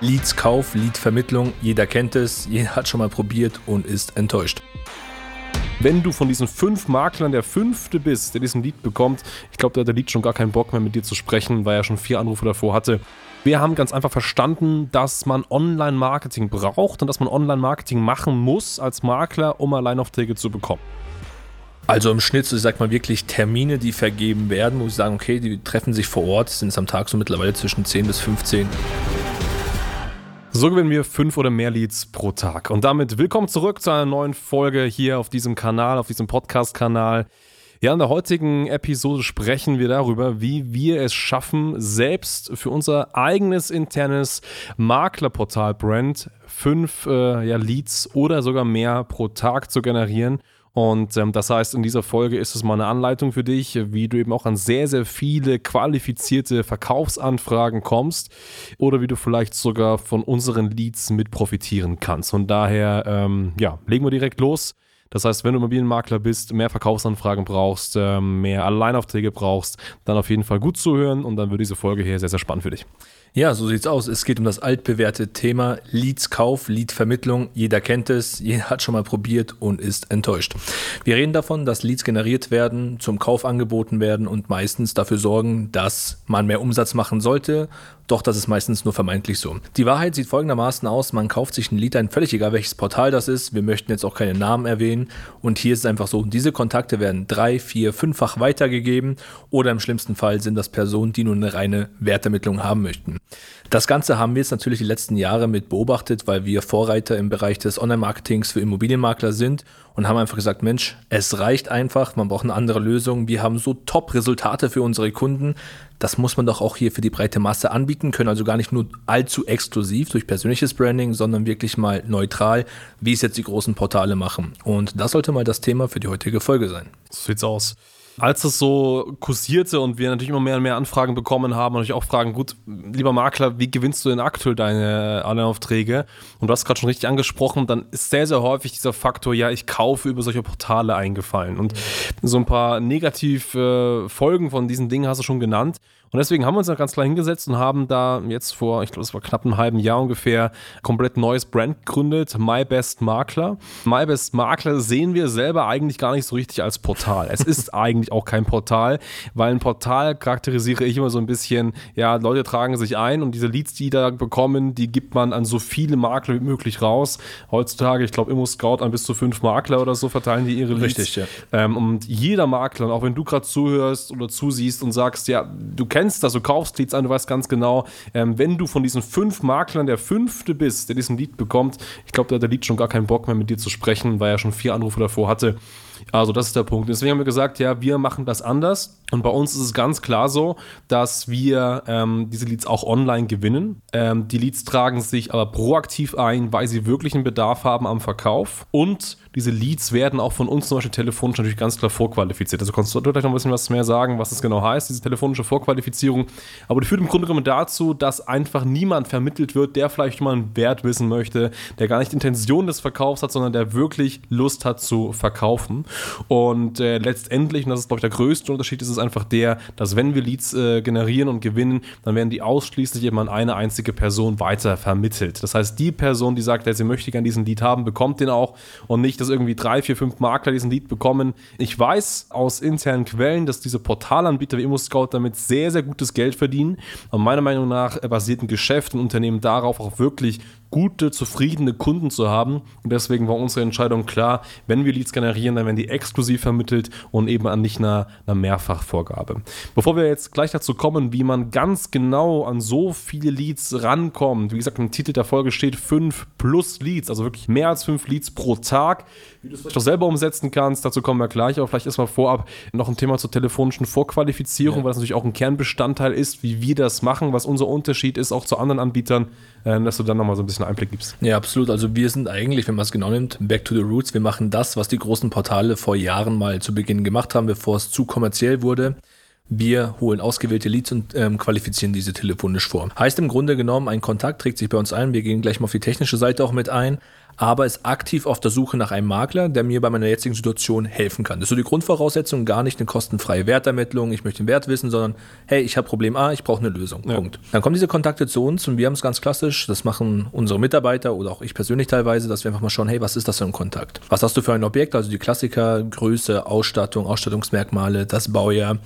Leads-Kauf, Lead-Vermittlung, jeder kennt es, jeder hat schon mal probiert und ist enttäuscht. Wenn du von diesen fünf Maklern der fünfte bist, der diesen Lead bekommt, ich glaube, da hat der Lead schon gar keinen Bock mehr mit dir zu sprechen, weil er schon vier Anrufe davor hatte. Wir haben ganz einfach verstanden, dass man Online-Marketing braucht und dass man Online-Marketing machen muss als Makler, um Alleinaufträge zu bekommen. Also im Schnitt, so ich sag mal wirklich Termine, die vergeben werden, wo ich sagen, okay, die treffen sich vor Ort, sind es am Tag so mittlerweile zwischen 10 bis 15. So gewinnen wir fünf oder mehr Leads pro Tag. Und damit willkommen zurück zu einer neuen Folge hier auf diesem Kanal, auf diesem Podcast-Kanal. Ja, in der heutigen Episode sprechen wir darüber, wie wir es schaffen, selbst für unser eigenes internes Maklerportal-Brand fünf äh, ja, Leads oder sogar mehr pro Tag zu generieren und ähm, das heißt, in dieser Folge ist es mal eine Anleitung für dich, wie du eben auch an sehr, sehr viele qualifizierte Verkaufsanfragen kommst oder wie du vielleicht sogar von unseren Leads mit profitieren kannst. Von daher, ähm, ja, legen wir direkt los. Das heißt, wenn du Immobilienmakler bist, mehr Verkaufsanfragen brauchst, ähm, mehr Alleinaufträge brauchst, dann auf jeden Fall gut zuhören und dann wird diese Folge hier sehr, sehr spannend für dich. Ja, so sieht's aus. Es geht um das altbewährte Thema Leadskauf, Leadvermittlung. Jeder kennt es, jeder hat schon mal probiert und ist enttäuscht. Wir reden davon, dass Leads generiert werden, zum Kauf angeboten werden und meistens dafür sorgen, dass man mehr Umsatz machen sollte doch das ist meistens nur vermeintlich so. Die Wahrheit sieht folgendermaßen aus, man kauft sich ein Lied ein, völlig egal welches Portal das ist, wir möchten jetzt auch keine Namen erwähnen. Und hier ist es einfach so, diese Kontakte werden drei, vier, fünffach weitergegeben. Oder im schlimmsten Fall sind das Personen, die nur eine reine Wertermittlung haben möchten. Das Ganze haben wir jetzt natürlich die letzten Jahre mit beobachtet, weil wir Vorreiter im Bereich des Online-Marketings für Immobilienmakler sind und haben einfach gesagt, Mensch, es reicht einfach, man braucht eine andere Lösung. Wir haben so Top-Resultate für unsere Kunden. Das muss man doch auch hier für die breite Masse anbieten können. Also gar nicht nur allzu exklusiv durch persönliches Branding, sondern wirklich mal neutral, wie es jetzt die großen Portale machen. Und das sollte mal das Thema für die heutige Folge sein. So sieht's aus als es so kursierte und wir natürlich immer mehr und mehr Anfragen bekommen haben, natürlich auch fragen, gut, lieber Makler, wie gewinnst du denn aktuell deine Online-Aufträge? Und du hast gerade schon richtig angesprochen, dann ist sehr, sehr häufig dieser Faktor, ja, ich kaufe über solche Portale eingefallen. Und so ein paar negative Folgen von diesen Dingen hast du schon genannt. Und deswegen haben wir uns da ganz klar hingesetzt und haben da jetzt vor, ich glaube, es war knapp einem halben Jahr ungefähr, komplett neues Brand gegründet, My Best Makler. My Best Makler sehen wir selber eigentlich gar nicht so richtig als Portal. Es ist eigentlich auch kein Portal, weil ein Portal charakterisiere ich immer so ein bisschen, ja, Leute tragen sich ein und diese Leads, die da bekommen, die gibt man an so viele Makler wie möglich raus. Heutzutage, ich glaube, Immo Scout an bis zu fünf Makler oder so verteilen die ihre Leads. Richtig, ja. Ähm, und jeder Makler, auch wenn du gerade zuhörst oder zusiehst und sagst, ja, du kennst kennst das, du kaufst Leads an, du weißt ganz genau, ähm, wenn du von diesen fünf Maklern der fünfte bist, der diesen Lead bekommt, ich glaube, da hat der Lead schon gar keinen Bock mehr mit dir zu sprechen, weil er schon vier Anrufe davor hatte. Also das ist der Punkt. Deswegen haben wir gesagt, ja, wir machen das anders. Und bei uns ist es ganz klar so, dass wir ähm, diese Leads auch online gewinnen. Ähm, die Leads tragen sich aber proaktiv ein, weil sie wirklich einen Bedarf haben am Verkauf. Und diese Leads werden auch von uns zum Beispiel telefonisch natürlich ganz klar vorqualifiziert. Also kannst du gleich noch ein bisschen was mehr sagen, was das genau heißt, diese telefonische Vorqualifizierung. Aber die führt im Grunde genommen dazu, dass einfach niemand vermittelt wird, der vielleicht mal einen Wert wissen möchte, der gar nicht Intention des Verkaufs hat, sondern der wirklich Lust hat zu verkaufen. Und äh, letztendlich, und das ist glaube ich der größte Unterschied, ist es einfach der, dass wenn wir Leads äh, generieren und gewinnen, dann werden die ausschließlich immer an eine einzige Person weiter vermittelt. Das heißt, die Person, die sagt, ja, sie möchte gerne diesen Lead haben, bekommt den auch und nicht, dass irgendwie drei, vier, fünf Makler diesen Lead bekommen. Ich weiß aus internen Quellen, dass diese Portalanbieter wie ImmoScout damit sehr, sehr gutes Geld verdienen. Und meiner Meinung nach basiert ein Geschäft, ein Unternehmen darauf, auch wirklich gute, zufriedene Kunden zu haben. Und deswegen war unsere Entscheidung klar, wenn wir Leads generieren, dann werden die exklusiv vermittelt und eben an nicht einer, einer Mehrfachvorgabe. Bevor wir jetzt gleich dazu kommen, wie man ganz genau an so viele Leads rankommt, wie gesagt, im Titel der Folge steht 5 plus Leads, also wirklich mehr als 5 Leads pro Tag. Wie du es vielleicht auch selber umsetzen kannst, dazu kommen wir gleich, aber vielleicht erstmal vorab noch ein Thema zur telefonischen Vorqualifizierung, ja. weil das natürlich auch ein Kernbestandteil ist, wie wir das machen, was unser Unterschied ist, auch zu anderen Anbietern, äh, dass du dann nochmal so ein bisschen Einblick gibst. Ja, absolut. Also wir sind eigentlich, wenn man es genau nimmt, back to the roots. Wir machen das, was die großen Portale vor Jahren mal zu Beginn gemacht haben, bevor es zu kommerziell wurde. Wir holen ausgewählte Leads und ähm, qualifizieren diese telefonisch vor. Heißt im Grunde genommen, ein Kontakt trägt sich bei uns ein. Wir gehen gleich mal auf die technische Seite auch mit ein. Aber ist aktiv auf der Suche nach einem Makler, der mir bei meiner jetzigen Situation helfen kann. Das ist so die Grundvoraussetzung, gar nicht eine kostenfreie Wertermittlung, ich möchte den Wert wissen, sondern hey, ich habe Problem A, ich brauche eine Lösung. Ja. Punkt. Dann kommen diese Kontakte zu uns und wir haben es ganz klassisch, das machen unsere Mitarbeiter oder auch ich persönlich teilweise, dass wir einfach mal schauen, hey, was ist das für ein Kontakt? Was hast du für ein Objekt? Also die Klassiker, Größe, Ausstattung, Ausstattungsmerkmale, das Baujahr,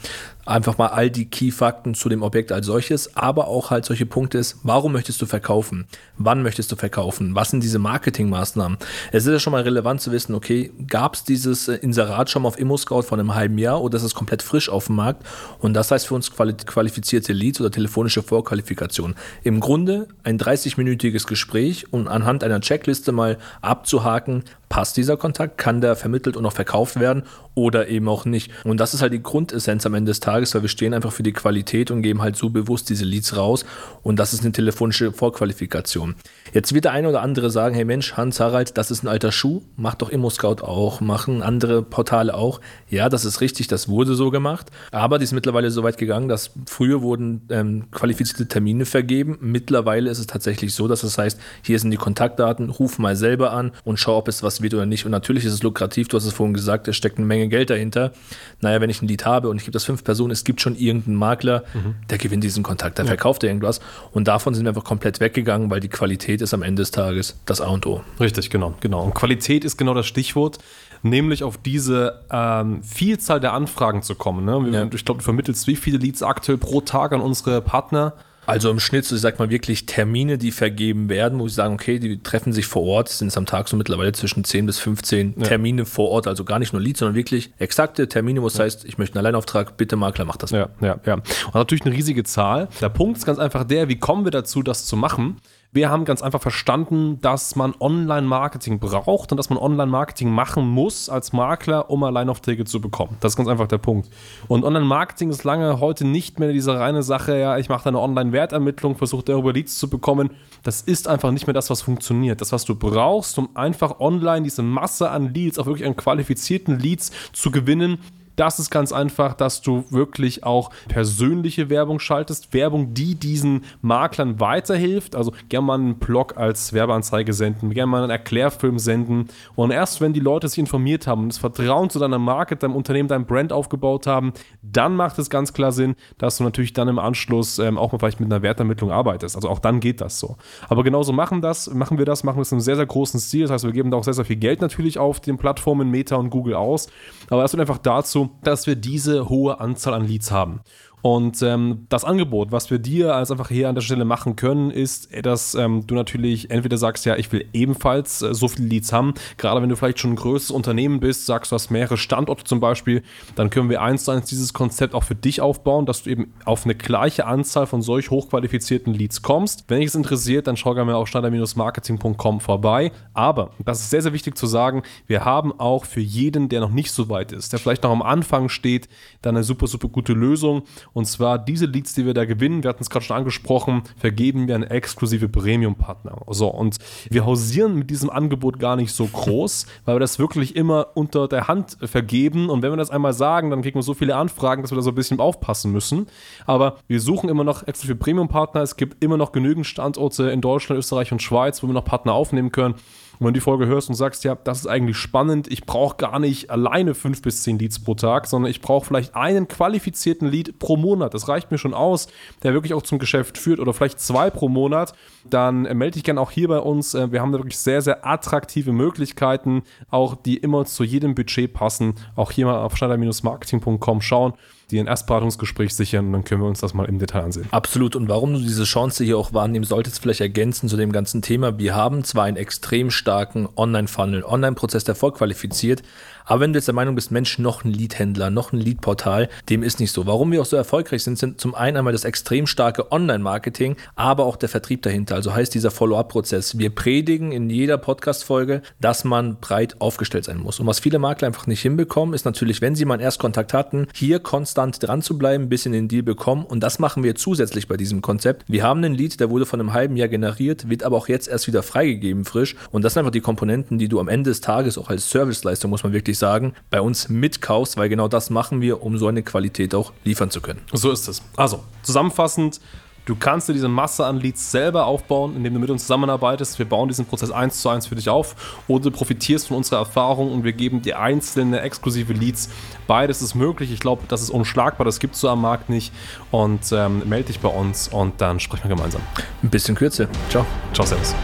einfach mal all die Key-Fakten zu dem Objekt als solches, aber auch halt solche Punkte ist, warum möchtest du verkaufen? Wann möchtest du verkaufen? Was sind diese Marketingmaßnahmen? Es ist ja schon mal relevant zu wissen, okay, gab es dieses äh, Inserat schon mal auf ImmoScout vor einem halben Jahr oder ist es komplett frisch auf dem Markt? Und das heißt für uns qualifizierte Leads oder telefonische Vorqualifikation. Im Grunde ein 30-minütiges Gespräch und anhand einer Checkliste mal abzuhaken, passt dieser Kontakt, kann der vermittelt und auch verkauft werden oder eben auch nicht. Und das ist halt die Grundessenz am Ende des Tages, weil wir stehen einfach für die Qualität und geben halt so bewusst diese Leads raus und das ist eine telefonische Vorqualifikation. Jetzt wird der eine oder andere sagen, hey Mensch, Hans Harald, das ist ein alter Schuh, macht doch ImmoScout auch, machen andere Portale auch. Ja, das ist richtig, das wurde so gemacht, aber die ist mittlerweile so weit gegangen, dass früher wurden ähm, qualifizierte Termine vergeben. Mittlerweile ist es tatsächlich so, dass das heißt, hier sind die Kontaktdaten, ruf mal selber an und schau, ob es was wird oder nicht. Und natürlich ist es lukrativ, du hast es vorhin gesagt, es steckt eine Menge Geld dahinter. Naja, wenn ich ein Lied habe und ich gebe das fünf Personen, es gibt schon irgendeinen Makler, mhm. der gewinnt diesen Kontakt, der ja. verkauft irgendwas. Und davon sind wir einfach komplett weggegangen, weil die Qualität ist am Ende des Tages das A und O. Richtig, genau, genau. Und Qualität ist genau das Stichwort nämlich auf diese ähm, Vielzahl der Anfragen zu kommen. Ne? Ja. Ich glaube, du vermittelst wie viele Leads aktuell pro Tag an unsere Partner? Also im Schnitt, so ich sag mal wirklich Termine, die vergeben werden, wo ich sagen, okay, die treffen sich vor Ort, sind es am Tag so mittlerweile zwischen 10 bis 15 ja. Termine vor Ort, also gar nicht nur Leads, sondern wirklich exakte Termine, wo es ja. heißt, ich möchte einen Alleinauftrag, bitte Makler, mach das. Ja, ja, ja. Und natürlich eine riesige Zahl. Der Punkt ist ganz einfach der, wie kommen wir dazu, das zu machen? Wir haben ganz einfach verstanden, dass man Online-Marketing braucht und dass man Online-Marketing machen muss als Makler, um Alleinaufträge zu bekommen. Das ist ganz einfach der Punkt. Und Online-Marketing ist lange heute nicht mehr diese reine Sache, ja, ich mache eine Online-Wertermittlung, versuche darüber Leads zu bekommen. Das ist einfach nicht mehr das, was funktioniert. Das, was du brauchst, um einfach online diese Masse an Leads, auch wirklich an qualifizierten Leads zu gewinnen, das ist ganz einfach, dass du wirklich auch persönliche Werbung schaltest. Werbung, die diesen Maklern weiterhilft. Also gerne mal einen Blog als Werbeanzeige senden, gerne mal einen Erklärfilm senden. Und erst wenn die Leute sich informiert haben und das Vertrauen zu deiner Marke, deinem Unternehmen, deinem Brand aufgebaut haben, dann macht es ganz klar Sinn, dass du natürlich dann im Anschluss ähm, auch mal vielleicht mit einer Wertermittlung arbeitest. Also auch dann geht das so. Aber genauso machen das, machen wir das, machen wir es in einem sehr, sehr großen Stil. Das heißt, wir geben da auch sehr, sehr viel Geld natürlich auf den Plattformen Meta und Google aus. Aber das wird einfach dazu, dass wir diese hohe Anzahl an Leads haben. Und ähm, das Angebot, was wir dir als einfach hier an der Stelle machen können, ist, dass ähm, du natürlich entweder sagst, ja, ich will ebenfalls äh, so viele Leads haben. Gerade wenn du vielleicht schon ein größeres Unternehmen bist, sagst du hast mehrere Standorte zum Beispiel, dann können wir eins zu eins dieses Konzept auch für dich aufbauen, dass du eben auf eine gleiche Anzahl von solch hochqualifizierten Leads kommst. Wenn dich es interessiert, dann schau gerne mal auf schneider-marketing.com vorbei. Aber, das ist sehr, sehr wichtig zu sagen, wir haben auch für jeden, der noch nicht so weit ist, der vielleicht noch am Anfang steht, dann eine super, super gute Lösung. Und zwar diese Leads, die wir da gewinnen, wir hatten es gerade schon angesprochen, vergeben wir an exklusive Premium-Partner. So, und wir hausieren mit diesem Angebot gar nicht so groß, weil wir das wirklich immer unter der Hand vergeben. Und wenn wir das einmal sagen, dann kriegen wir so viele Anfragen, dass wir da so ein bisschen aufpassen müssen. Aber wir suchen immer noch exklusive Premium-Partner. Es gibt immer noch genügend Standorte in Deutschland, Österreich und Schweiz, wo wir noch Partner aufnehmen können. Und wenn du die Folge hörst und sagst, ja, das ist eigentlich spannend, ich brauche gar nicht alleine fünf bis zehn Leads pro Tag, sondern ich brauche vielleicht einen qualifizierten Lead pro Monat. Das reicht mir schon aus, der wirklich auch zum Geschäft führt oder vielleicht zwei pro Monat. Dann äh, melde dich gerne auch hier bei uns. Äh, wir haben da wirklich sehr, sehr attraktive Möglichkeiten, auch die immer zu jedem Budget passen. Auch hier mal auf schneider-marketing.com schauen dir ein Erstberatungsgespräch sichern und dann können wir uns das mal im Detail ansehen. Absolut. Und warum du diese Chance hier auch wahrnehmen solltest, vielleicht ergänzen zu dem ganzen Thema. Wir haben zwar einen extrem starken Online-Funnel, Online-Prozess, der vorqualifiziert, aber wenn du jetzt der Meinung bist, Mensch, noch ein Lead-Händler, noch ein Lead-Portal, dem ist nicht so. Warum wir auch so erfolgreich sind, sind zum einen einmal das extrem starke Online-Marketing, aber auch der Vertrieb dahinter. Also heißt dieser Follow-up-Prozess. Wir predigen in jeder Podcast-Folge, dass man breit aufgestellt sein muss. Und was viele Makler einfach nicht hinbekommen, ist natürlich, wenn sie mal einen Erstkontakt hatten, hier konstant dran zu bleiben, bis in den Deal bekommen. Und das machen wir zusätzlich bei diesem Konzept. Wir haben einen Lead, der wurde von einem halben Jahr generiert, wird aber auch jetzt erst wieder freigegeben frisch. Und das sind einfach die Komponenten, die du am Ende des Tages auch als Serviceleistung, muss man wirklich sagen, bei uns mitkaufst, weil genau das machen wir, um so eine Qualität auch liefern zu können. So ist es. Also, zusammenfassend, Du kannst dir diese Masse an Leads selber aufbauen, indem du mit uns zusammenarbeitest. Wir bauen diesen Prozess eins zu eins für dich auf oder du profitierst von unserer Erfahrung und wir geben dir einzelne exklusive Leads. Beides ist möglich. Ich glaube, das ist unschlagbar. Das gibt es so am Markt nicht. Und ähm, melde dich bei uns und dann sprechen wir gemeinsam. Ein bisschen kürzer. Ciao. Ciao, Servus.